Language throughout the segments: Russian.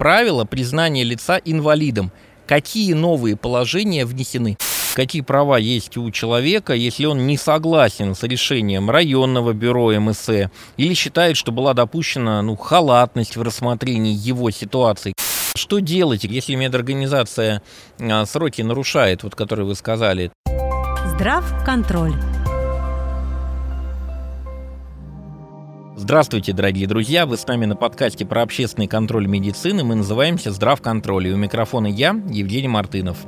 правила признания лица инвалидом. Какие новые положения внесены? Какие права есть у человека, если он не согласен с решением районного бюро МСЭ или считает, что была допущена ну, халатность в рассмотрении его ситуации? Что делать, если медорганизация а, сроки нарушает, вот которые вы сказали? Здрав Здравствуйте, дорогие друзья! Вы с нами на подкасте про общественный контроль медицины. Мы называемся «Здравконтроль». И у микрофона я, Евгений Мартынов.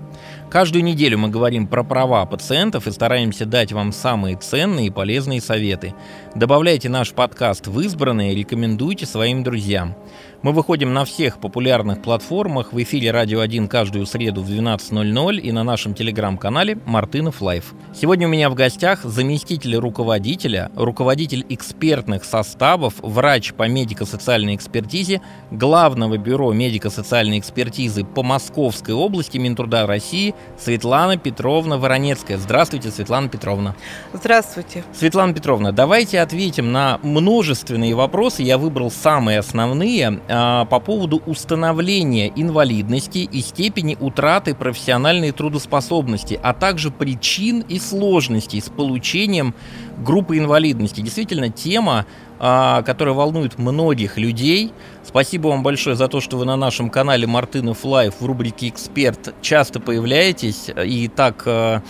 Каждую неделю мы говорим про права пациентов и стараемся дать вам самые ценные и полезные советы. Добавляйте наш подкаст в избранные и рекомендуйте своим друзьям. Мы выходим на всех популярных платформах, в эфире «Радио 1» каждую среду в 12.00 и на нашем телеграм-канале «Мартынов Life». Сегодня у меня в гостях заместитель руководителя, руководитель экспертных составов, врач по медико-социальной экспертизе Главного бюро медико-социальной экспертизы по Московской области Минтруда России Светлана Петровна Воронецкая. Здравствуйте, Светлана Петровна. Здравствуйте. Светлана Петровна, давайте ответим на множественные вопросы. Я выбрал самые основные а, по поводу установления инвалидности и степени утраты профессиональной трудоспособности, а также причин и сложностей с получением группы инвалидности. Действительно, тема, а, которая волнует многих людей. Спасибо вам большое за то, что вы на нашем канале Мартынов Life в рубрике «Эксперт» часто появляетесь и так а,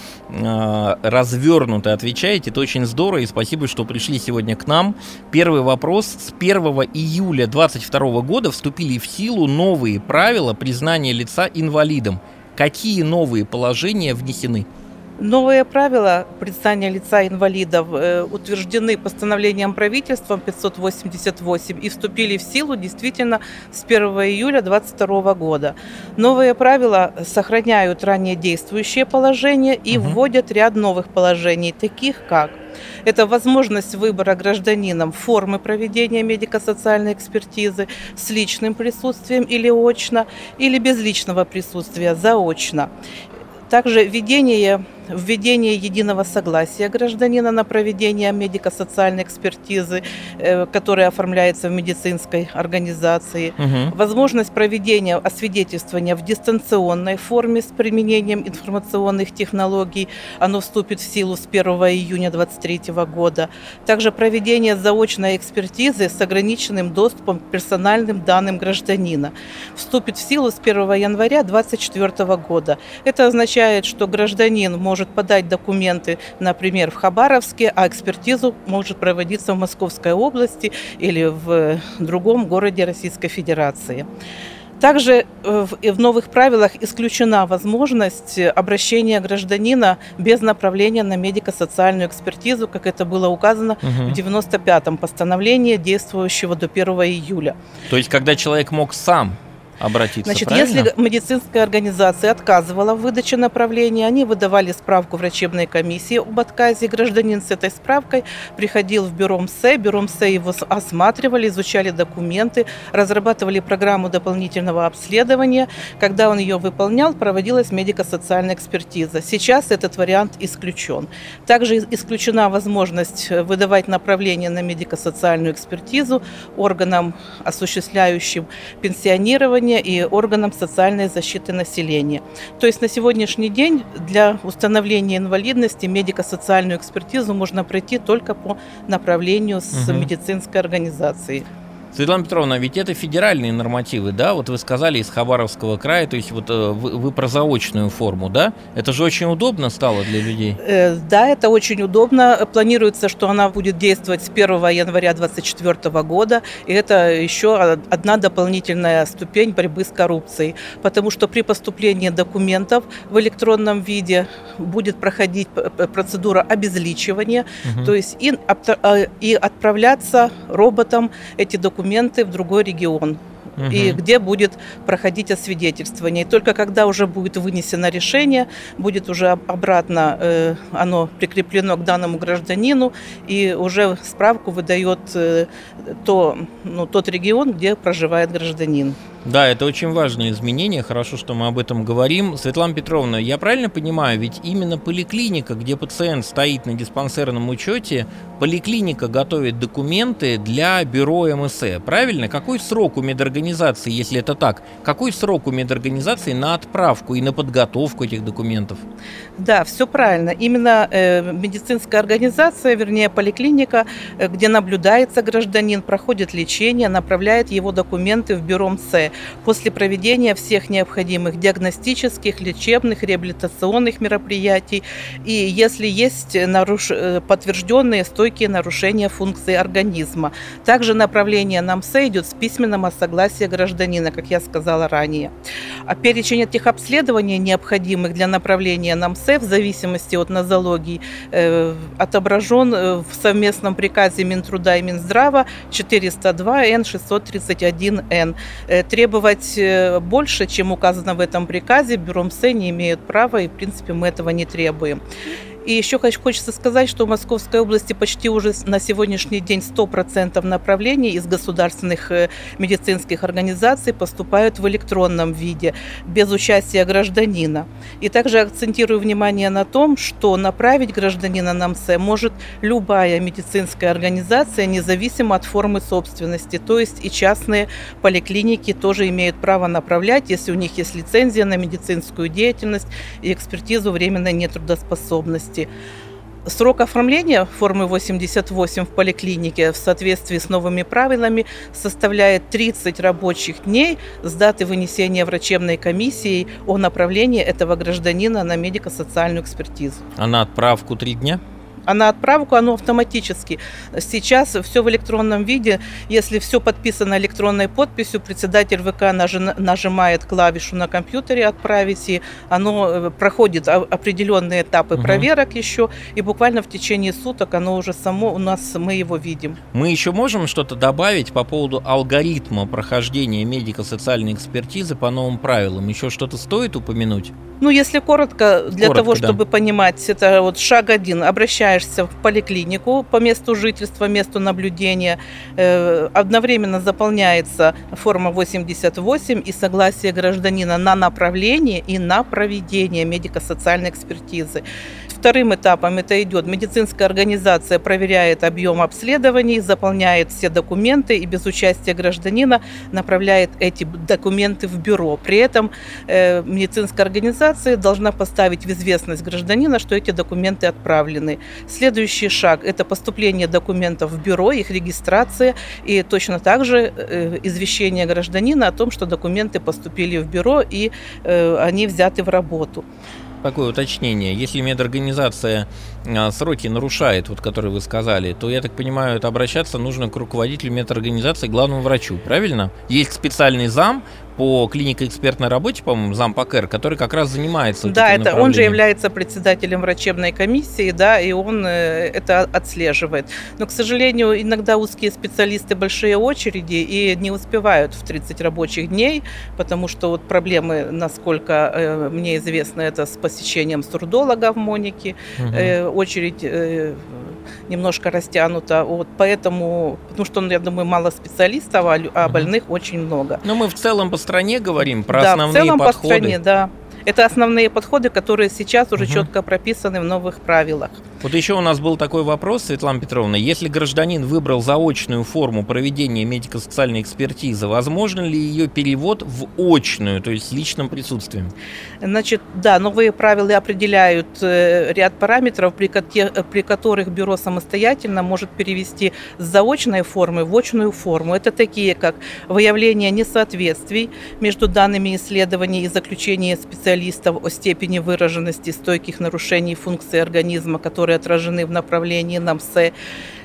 развернуто отвечаете. Это очень здорово, и спасибо, что пришли сегодня к нам. Первый вопрос. С 1 июля 2022 года вступили в силу новые правила признания лица инвалидом. Какие новые положения внесены? Новые правила признания лица инвалидов э, утверждены постановлением правительства 588 и вступили в силу действительно с 1 июля 2022 года. Новые правила сохраняют ранее действующие положения и угу. вводят ряд новых положений, таких как это возможность выбора гражданином формы проведения медико-социальной экспертизы с личным присутствием или очно, или без личного присутствия заочно. Также введение введение единого согласия гражданина на проведение медико-социальной экспертизы, э, которая оформляется в медицинской организации, угу. возможность проведения освидетельствования в дистанционной форме с применением информационных технологий, оно вступит в силу с 1 июня 2023 года, также проведение заочной экспертизы с ограниченным доступом к персональным данным гражданина, вступит в силу с 1 января 2024 года. Это означает, что гражданин может может подать документы, например, в Хабаровске, а экспертизу может проводиться в Московской области или в другом городе Российской Федерации. Также э, в новых правилах исключена возможность обращения гражданина без направления на медико-социальную экспертизу, как это было указано угу. в 95-м постановлении, действующего до 1 июля. То есть, когда человек мог сам обратиться, Значит, правильно? если медицинская организация отказывала в выдаче направления, они выдавали справку врачебной комиссии об отказе. Гражданин с этой справкой приходил в бюро МСЭ, бюро МСЭ его осматривали, изучали документы, разрабатывали программу дополнительного обследования. Когда он ее выполнял, проводилась медико-социальная экспертиза. Сейчас этот вариант исключен. Также исключена возможность выдавать направление на медико-социальную экспертизу органам, осуществляющим пенсионирование населения и органам социальной защиты населения. То есть на сегодняшний день для установления инвалидности медико-социальную экспертизу можно пройти только по направлению с угу. медицинской организацией. Светлана Петровна, ведь это федеральные нормативы, да? Вот вы сказали из Хабаровского края, то есть вот э, вы, вы про заочную форму, да? Это же очень удобно стало для людей. Э, да, это очень удобно. Планируется, что она будет действовать с 1 января 2024 года, и это еще одна дополнительная ступень борьбы с коррупцией, потому что при поступлении документов в электронном виде будет проходить процедура обезличивания, угу. то есть и, э, и отправляться роботам эти документы документы в другой регион угу. и где будет проходить освидетельствование. И только когда уже будет вынесено решение, будет уже обратно э, оно прикреплено к данному гражданину, и уже справку выдает э, то, ну, тот регион, где проживает гражданин. Да, это очень важное изменение. Хорошо, что мы об этом говорим. Светлана Петровна, я правильно понимаю, ведь именно поликлиника, где пациент стоит на диспансерном учете, поликлиника готовит документы для бюро МСЭ. Правильно? Какой срок у медорганизации, если это так? Какой срок у медорганизации на отправку и на подготовку этих документов? Да, все правильно. Именно э, медицинская организация, вернее поликлиника, э, где наблюдается гражданин, проходит лечение, направляет его документы в бюро МСЭ после проведения всех необходимых диагностических, лечебных, реабилитационных мероприятий и если есть наруш... Э, подтвержденные стойкие нарушения функции организма. Также направление на МСЭ идет с письменного согласия гражданина, как я сказала ранее. А перечень этих обследований, необходимых для направления на МСЭ, в зависимости от нозологии, э, отображен э, в совместном приказе Минтруда и Минздрава 402 Н 631 Н. Требовать э, больше, чем указано в этом приказе, бюро МСЭ не имеют права, и, в принципе, мы этого не требуем. И еще хочется сказать, что в Московской области почти уже на сегодняшний день 100% направлений из государственных э, медицинских организаций поступают в электронном виде, без участия гражданина. И также акцентирую внимание на том, что направить гражданина на МСЭ может любая медицинская организация, независимо от формы собственности. То есть и частные поликлиники тоже имеют право направлять, если у них есть лицензия на медицинскую деятельность и экспертизу временной нетрудоспособности области. Срок оформления формы 88 в поликлинике в соответствии с новыми правилами составляет 30 рабочих дней с даты вынесения врачебной комиссии о направлении этого гражданина на медико-социальную экспертизу. А на отправку 3 дня? А на отправку оно автоматически. Сейчас все в электронном виде. Если все подписано электронной подписью, председатель ВК нажимает клавишу на компьютере «Отправить», и оно э, проходит определенные этапы угу. проверок еще, и буквально в течение суток оно уже само у нас, мы его видим. Мы еще можем что-то добавить по поводу алгоритма прохождения медико-социальной экспертизы по новым правилам? Еще что-то стоит упомянуть? Ну, если коротко, для коротко, того, чтобы да. понимать, это вот шаг один. Обращаешься в поликлинику по месту жительства, месту наблюдения. Э, одновременно заполняется форма 88 и согласие гражданина на направление и на проведение медико-социальной экспертизы. Вторым этапом это идет медицинская организация проверяет объем обследований, заполняет все документы и без участия гражданина направляет эти документы в бюро. При этом э, медицинская организация должна поставить в известность гражданина, что эти документы отправлены. Следующий шаг – это поступление документов в бюро, их регистрация и точно так же э, извещение гражданина о том, что документы поступили в бюро и э, они взяты в работу такое уточнение. Если медорганизация а, сроки нарушает, вот которые вы сказали, то, я так понимаю, это обращаться нужно к руководителю медорганизации, главному врачу, правильно? Есть специальный зам, по клинико-экспертной работе, по-моему, зам ПКР, который как раз занимается. Да, это он же является председателем врачебной комиссии, да, и он э, это отслеживает. Но, к сожалению, иногда узкие специалисты большие очереди и не успевают в 30 рабочих дней, потому что вот проблемы, насколько э, мне известно, это с посещением сурдолога в Монике, угу. очередь немножко растянута. Вот поэтому, потому что, я думаю, мало специалистов, а, а больных очень много. Но мы в целом по стране говорим про да, основные в целом подходы. по стране, да. Это основные подходы, которые сейчас уже угу. четко прописаны в новых правилах. Вот еще у нас был такой вопрос, Светлана Петровна. Если гражданин выбрал заочную форму проведения медико-социальной экспертизы, возможно ли ее перевод в очную, то есть с личным присутствием? Значит, да, новые правила определяют э, ряд параметров, при, при которых бюро самостоятельно может перевести с заочной формы в очную форму. Это такие, как выявление несоответствий между данными исследований и заключения специалистов о степени выраженности стойких нарушений функции организма, которые отражены в направлении НАМСЭ.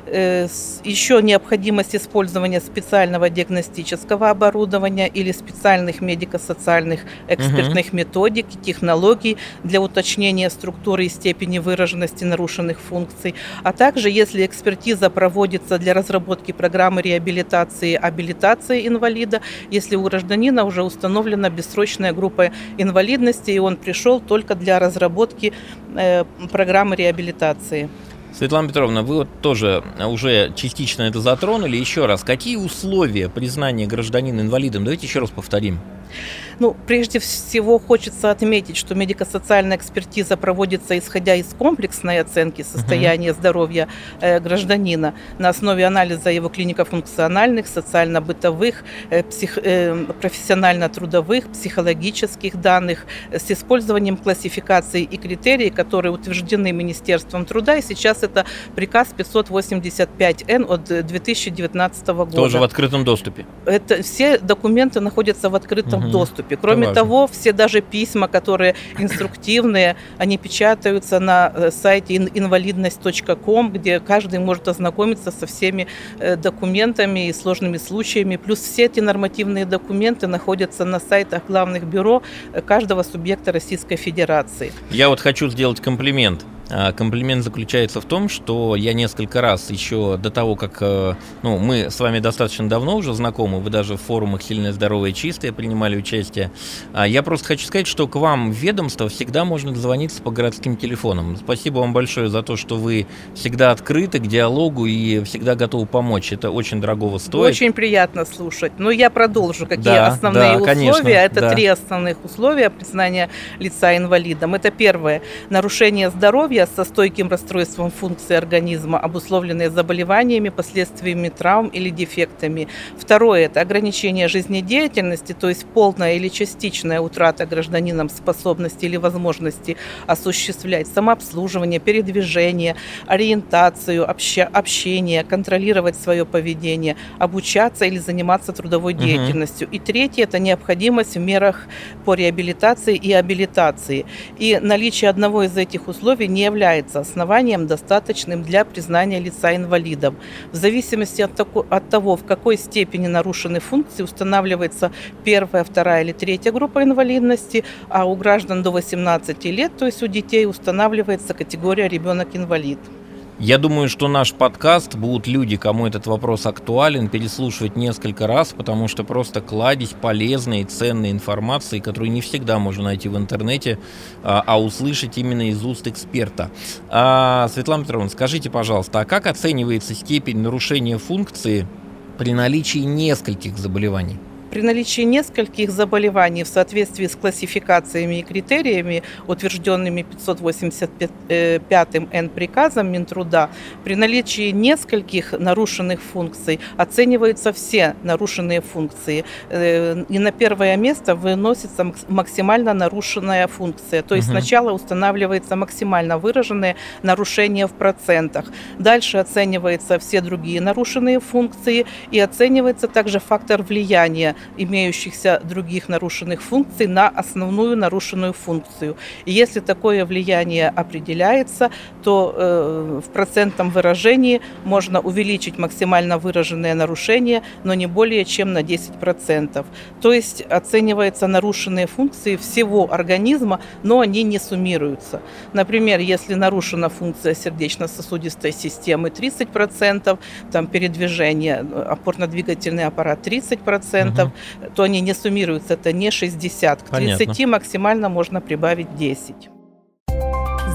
Э, еще необходимость использования специального диагностического оборудования или специальных медико-социальных экспертных угу. методик и технологий для уточнения структуры и степени выраженности нарушенных функций, а также если экспертиза проводится для разработки программы реабилитации и абилитации инвалида, если у гражданина уже установлена бессрочная группа инвалидности и он пришел только для разработки э, программы реабилитации. Светлана Петровна, вы вот тоже уже частично это затронули. Еще раз, какие условия признания гражданина инвалидом? Давайте еще раз повторим. Ну, прежде всего хочется отметить, что медико-социальная экспертиза проводится исходя из комплексной оценки состояния угу. здоровья э, гражданина на основе анализа его клинико-функциональных, социально-бытовых, э, псих, э, профессионально-трудовых, психологических данных с использованием классификаций и критерий, которые утверждены Министерством труда. И сейчас это приказ 585Н от 2019 года. Тоже в открытом доступе. Это все документы находятся в открытом угу. доступе доступе. Кроме того, все даже письма, которые инструктивные, они печатаются на э, сайте инвалидность.ком, где каждый может ознакомиться со всеми э, документами и сложными случаями. Плюс все эти нормативные документы находятся на сайтах главных бюро э, каждого субъекта Российской Федерации. Я вот хочу сделать комплимент. А, комплимент заключается в том, что я несколько раз еще до того, как э, ну, мы с вами достаточно давно уже знакомы, вы даже в форумах «Сильное, здоровое, чистое» принимали участие. А, я просто хочу сказать, что к вам в ведомство всегда можно дозвониться по городским телефонам. Спасибо вам большое за то, что вы всегда открыты к диалогу и всегда готовы помочь. Это очень дорогого стоит. Очень приятно слушать. Но я продолжу, какие да, основные да, условия. Конечно, Это да. три основных условия признания лица инвалидом. Это первое – нарушение здоровья здоровья со стойким расстройством функции организма, обусловленные заболеваниями, последствиями травм или дефектами. Второе – это ограничение жизнедеятельности, то есть полная или частичная утрата гражданином способности или возможности осуществлять самообслуживание, передвижение, ориентацию, обща, общение, контролировать свое поведение, обучаться или заниматься трудовой угу. деятельностью. И третье – это необходимость в мерах по реабилитации и абилитации. И наличие одного из этих условий не является основанием, достаточным для признания лица инвалидом. В зависимости от, тако, от того, в какой степени нарушены функции, устанавливается первая, вторая или третья группа инвалидности, а у граждан до 18 лет, то есть у детей, устанавливается категория ребенок-инвалид. Я думаю, что наш подкаст будут люди, кому этот вопрос актуален, переслушивать несколько раз, потому что просто кладезь полезной и ценной информации, которую не всегда можно найти в интернете, а, а услышать именно из уст эксперта. А, Светлана Петровна, скажите, пожалуйста, а как оценивается степень нарушения функции при наличии нескольких заболеваний? При наличии нескольких заболеваний в соответствии с классификациями и критериями, утвержденными 585 Н приказом Минтруда, при наличии нескольких нарушенных функций оцениваются все нарушенные функции. Э, и на первое место выносится максимально нарушенная функция. То есть угу. сначала устанавливается максимально выраженное нарушение в процентах. Дальше оцениваются все другие нарушенные функции и оценивается также фактор влияния имеющихся других нарушенных функций на основную нарушенную функцию. И если такое влияние определяется, то э, в процентном выражении можно увеличить максимально выраженное нарушение, но не более чем на 10%. То есть оцениваются нарушенные функции всего организма, но они не суммируются. Например, если нарушена функция сердечно-сосудистой системы 30%, там передвижение, опорно-двигательный аппарат 30%, угу. То они не суммируются, это не 60. К 30 Понятно. максимально можно прибавить 10.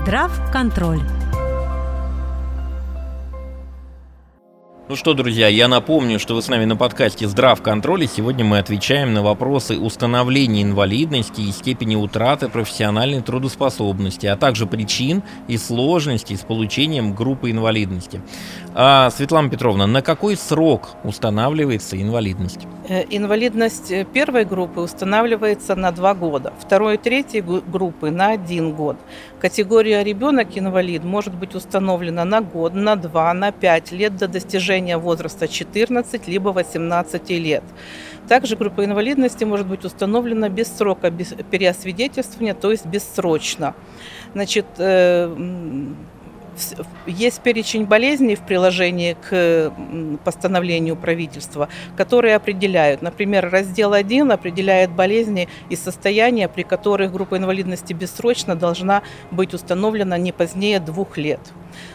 Здрав контроль. Ну что, друзья, я напомню, что вы с нами на подкасте «Здрав контроль», и сегодня мы отвечаем на вопросы установления инвалидности и степени утраты профессиональной трудоспособности, а также причин и сложностей с получением группы инвалидности. А, Светлана Петровна, на какой срок устанавливается инвалидность? Э, инвалидность э, первой группы устанавливается на два года, второй и третьей группы на один год. Категория ребенок-инвалид может быть установлена на год, на два, на пять лет до достижения возраста 14 либо 18 лет. Также группа инвалидности может быть установлена без срока без переосвидетельствования, то есть бессрочно. Значит, э, есть перечень болезней в приложении к постановлению правительства, которые определяют. Например, раздел 1 определяет болезни и состояния, при которых группа инвалидности бессрочно должна быть установлена не позднее двух лет.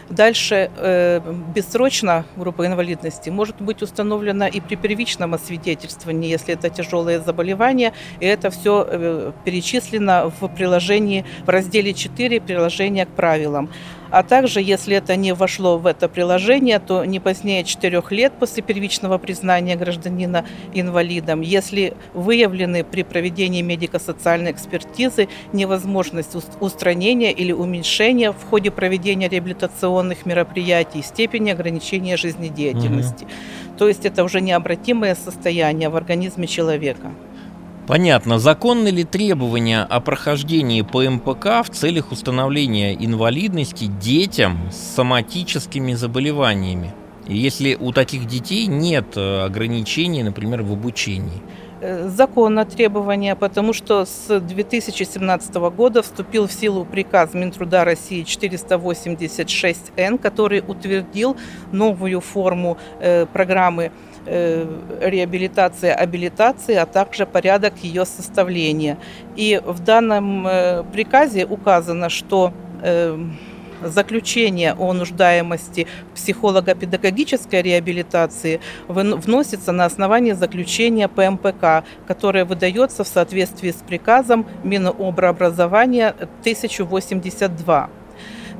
Дальше э, бессрочно группа инвалидности может быть установлена и при первичном освидетельствовании, если это тяжелое заболевание, и это все э, перечислено в приложении в разделе 4 приложения к правилам. А также, если это не вошло в это приложение, то не позднее 4 лет после первичного признания гражданина инвалидом, если выявлены при проведении медико-социальной экспертизы невозможность устранения или уменьшения в ходе проведения реабилитационных мероприятий, степени ограничения жизнедеятельности. Угу. То есть это уже необратимое состояние в организме человека. Понятно. Законны ли требования о прохождении ПМПК в целях установления инвалидности детям с соматическими заболеваниями? Если у таких детей нет э, ограничений, например, в обучении? Э, законно требования, потому что с 2017 года вступил в силу приказ Минтруда России 486Н, который утвердил новую форму э, программы Э, реабилитации, абилитации, а также порядок ее составления. И в данном приказе указано, что э, заключение о нуждаемости психолого-педагогической реабилитации вносится на основании заключения ПМПК, которое выдается в соответствии с приказом Минобразования 1082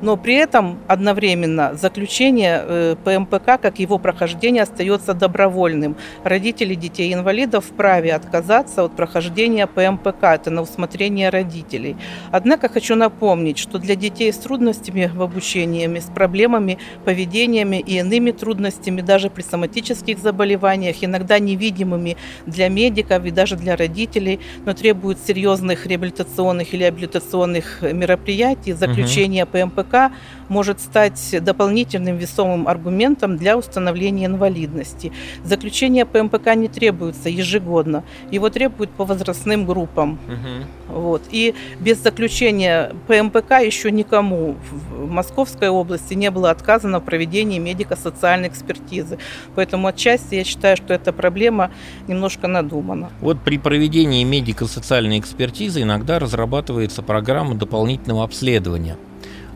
но при этом одновременно заключение э, ПМПК, как его прохождение, остается добровольным. Родители детей-инвалидов вправе отказаться от прохождения ПМПК, это на усмотрение родителей. Однако хочу напомнить, что для детей с трудностями в обучении, с проблемами, поведениями и иными трудностями, даже при соматических заболеваниях, иногда невидимыми для медиков и даже для родителей, но требуют серьезных реабилитационных или абилитационных мероприятий, заключение ПМПК ПМПК может стать дополнительным весомым аргументом для установления инвалидности. Заключение ПМПК не требуется ежегодно, его требуют по возрастным группам. Угу. Вот. И без заключения ПМПК еще никому в Московской области не было отказано в проведении медико-социальной экспертизы. Поэтому отчасти я считаю, что эта проблема немножко надумана. Вот при проведении медико-социальной экспертизы иногда разрабатывается программа дополнительного обследования.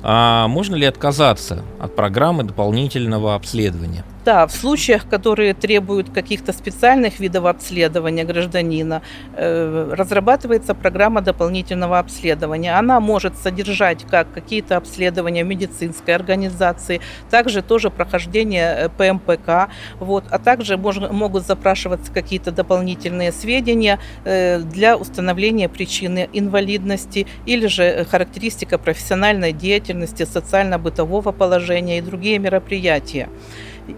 А можно ли отказаться от программы дополнительного обследования? Да, в случаях, которые требуют каких-то специальных видов обследования гражданина, э, разрабатывается программа дополнительного обследования. Она может содержать как какие-то обследования медицинской организации, также тоже прохождение э, ПМПК, вот, а также могут запрашиваться какие-то дополнительные сведения э, для установления причины инвалидности или же характеристика профессиональной деятельности, социально-бытового положения и другие мероприятия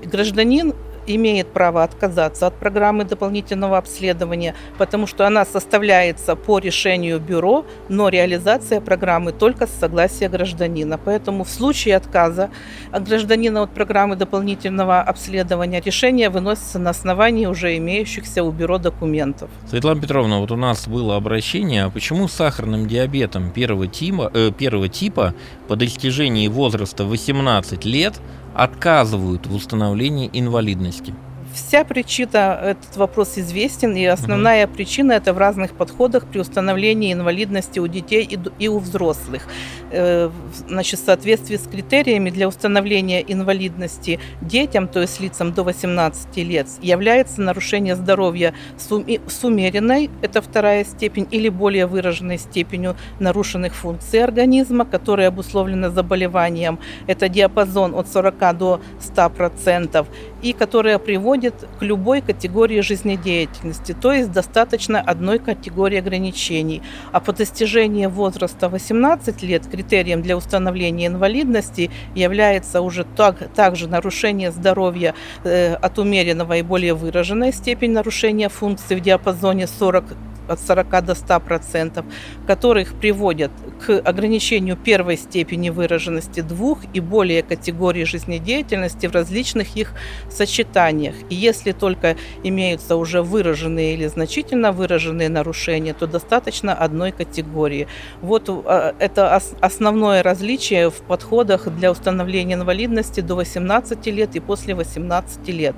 гражданин имеет право отказаться от программы дополнительного обследования, потому что она составляется по решению бюро, но реализация программы только с согласия гражданина. Поэтому в случае отказа от гражданина от программы дополнительного обследования решение выносится на основании уже имеющихся у бюро документов. Светлана Петровна, вот у нас было обращение, а почему с сахарным диабетом первого типа, э, первого типа по достижении возраста 18 лет отказывают в установлении инвалидности? Вся причина, этот вопрос известен, и основная угу. причина это в разных подходах при установлении инвалидности у детей и, и у взрослых. Э, значит, в соответствии с критериями для установления инвалидности детям, то есть лицам до 18 лет, является нарушение здоровья с умеренной, это вторая степень, или более выраженной степенью нарушенных функций организма, которые обусловлены заболеванием. Это диапазон от 40 до 100%, и которая приводит к любой категории жизнедеятельности, то есть достаточно одной категории ограничений. А по достижении возраста 18 лет критерием для установления инвалидности является уже так, также нарушение здоровья э, от умеренного и более выраженной степень нарушения функций в диапазоне 40 от 40 до 100 процентов, которых приводят к ограничению первой степени выраженности двух и более категорий жизнедеятельности в различных их сочетаниях. И если только имеются уже выраженные или значительно выраженные нарушения, то достаточно одной категории. Вот а, это основное различие в подходах для установления инвалидности до 18 лет и после 18 лет.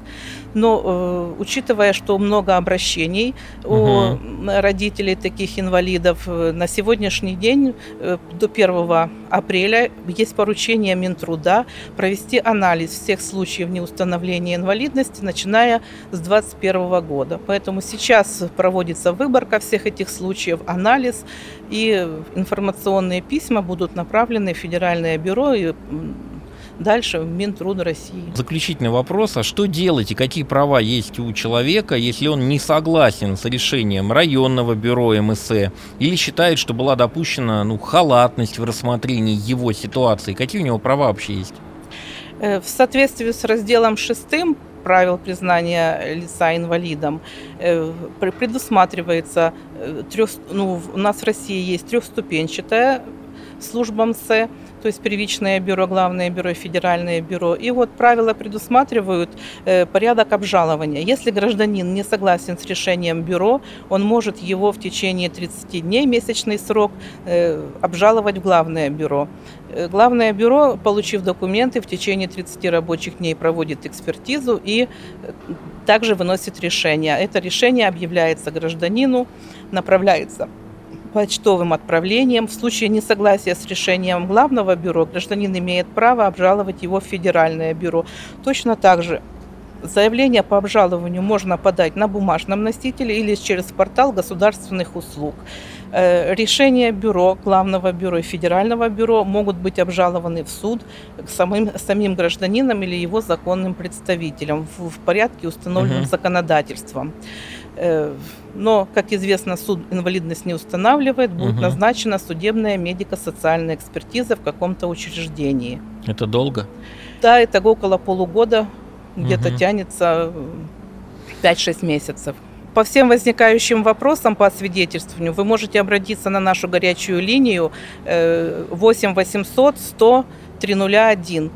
Но э, учитывая, что много обращений угу. о родителей таких инвалидов. На сегодняшний день, э, до 1 апреля, есть поручение Минтруда провести анализ всех случаев неустановления инвалидности, начиная с 2021 года. Поэтому сейчас проводится выборка всех этих случаев, анализ, и информационные письма будут направлены в Федеральное бюро и дальше в Минтруд России. Заключительный вопрос, а что делать и какие права есть у человека, если он не согласен с решением районного бюро МСЭ или считает, что была допущена ну, халатность в рассмотрении его ситуации? Какие у него права вообще есть? Э, в соответствии с разделом 6 правил признания лица инвалидом э, предусматривается э, трех, ну, у нас в России есть трехступенчатая служба МСЭ, то есть первичное бюро, главное бюро, федеральное бюро. И вот правила предусматривают э, порядок обжалования. Если гражданин не согласен с решением бюро, он может его в течение 30 дней, месячный срок, э, обжаловать в главное бюро. Э, главное бюро, получив документы, в течение 30 рабочих дней проводит экспертизу и также выносит решение. Это решение объявляется гражданину, направляется почтовым отправлением. В случае несогласия с решением главного бюро гражданин имеет право обжаловать его в федеральное бюро. Точно так же Заявление по обжалованию можно подать на бумажном носителе или через портал государственных услуг. Э, решения бюро, главного бюро и федерального бюро могут быть обжалованы в суд самим, самим гражданином или его законным представителем в, в порядке, установленном угу. законодательством. Э, но, как известно, суд инвалидность не устанавливает, будет угу. назначена судебная медико-социальная экспертиза в каком-то учреждении. Это долго? Да, это около полугода, где-то угу. тянется 5-6 месяцев. По всем возникающим вопросам по освидетельствованию вы можете обратиться на нашу горячую линию 8 800 100 301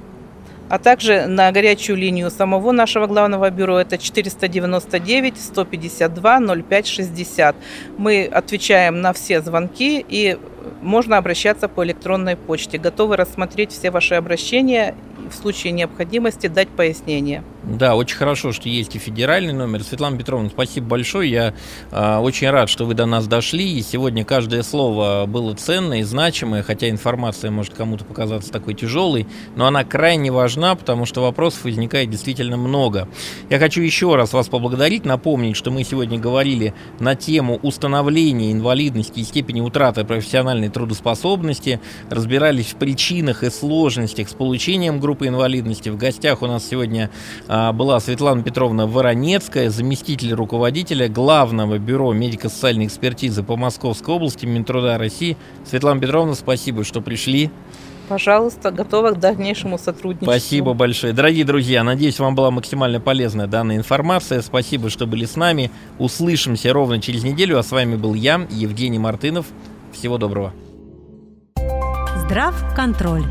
а также на горячую линию самого нашего главного бюро это 499 152 05 60. Мы отвечаем на все звонки и можно обращаться по электронной почте. Готовы рассмотреть все ваши обращения в случае необходимости дать пояснение. Да, очень хорошо, что есть и федеральный номер. Светлана Петровна, спасибо большое. Я э, очень рад, что вы до нас дошли. И сегодня каждое слово было ценное и значимое, хотя информация может кому-то показаться такой тяжелой, но она крайне важна, потому что вопросов возникает действительно много. Я хочу еще раз вас поблагодарить, напомнить, что мы сегодня говорили на тему установления инвалидности и степени утраты профессиональной трудоспособности, разбирались в причинах и сложностях с получением группы инвалидности. В гостях у нас сегодня а, была Светлана Петровна Воронецкая, заместитель руководителя Главного бюро медико-социальной экспертизы по Московской области Минтруда России. Светлана Петровна, спасибо, что пришли. Пожалуйста, готова к дальнейшему сотрудничеству. Спасибо большое. Дорогие друзья, надеюсь, вам была максимально полезная данная информация. Спасибо, что были с нами. Услышимся ровно через неделю. А с вами был я, Евгений Мартынов. Всего доброго. Здрав контроль.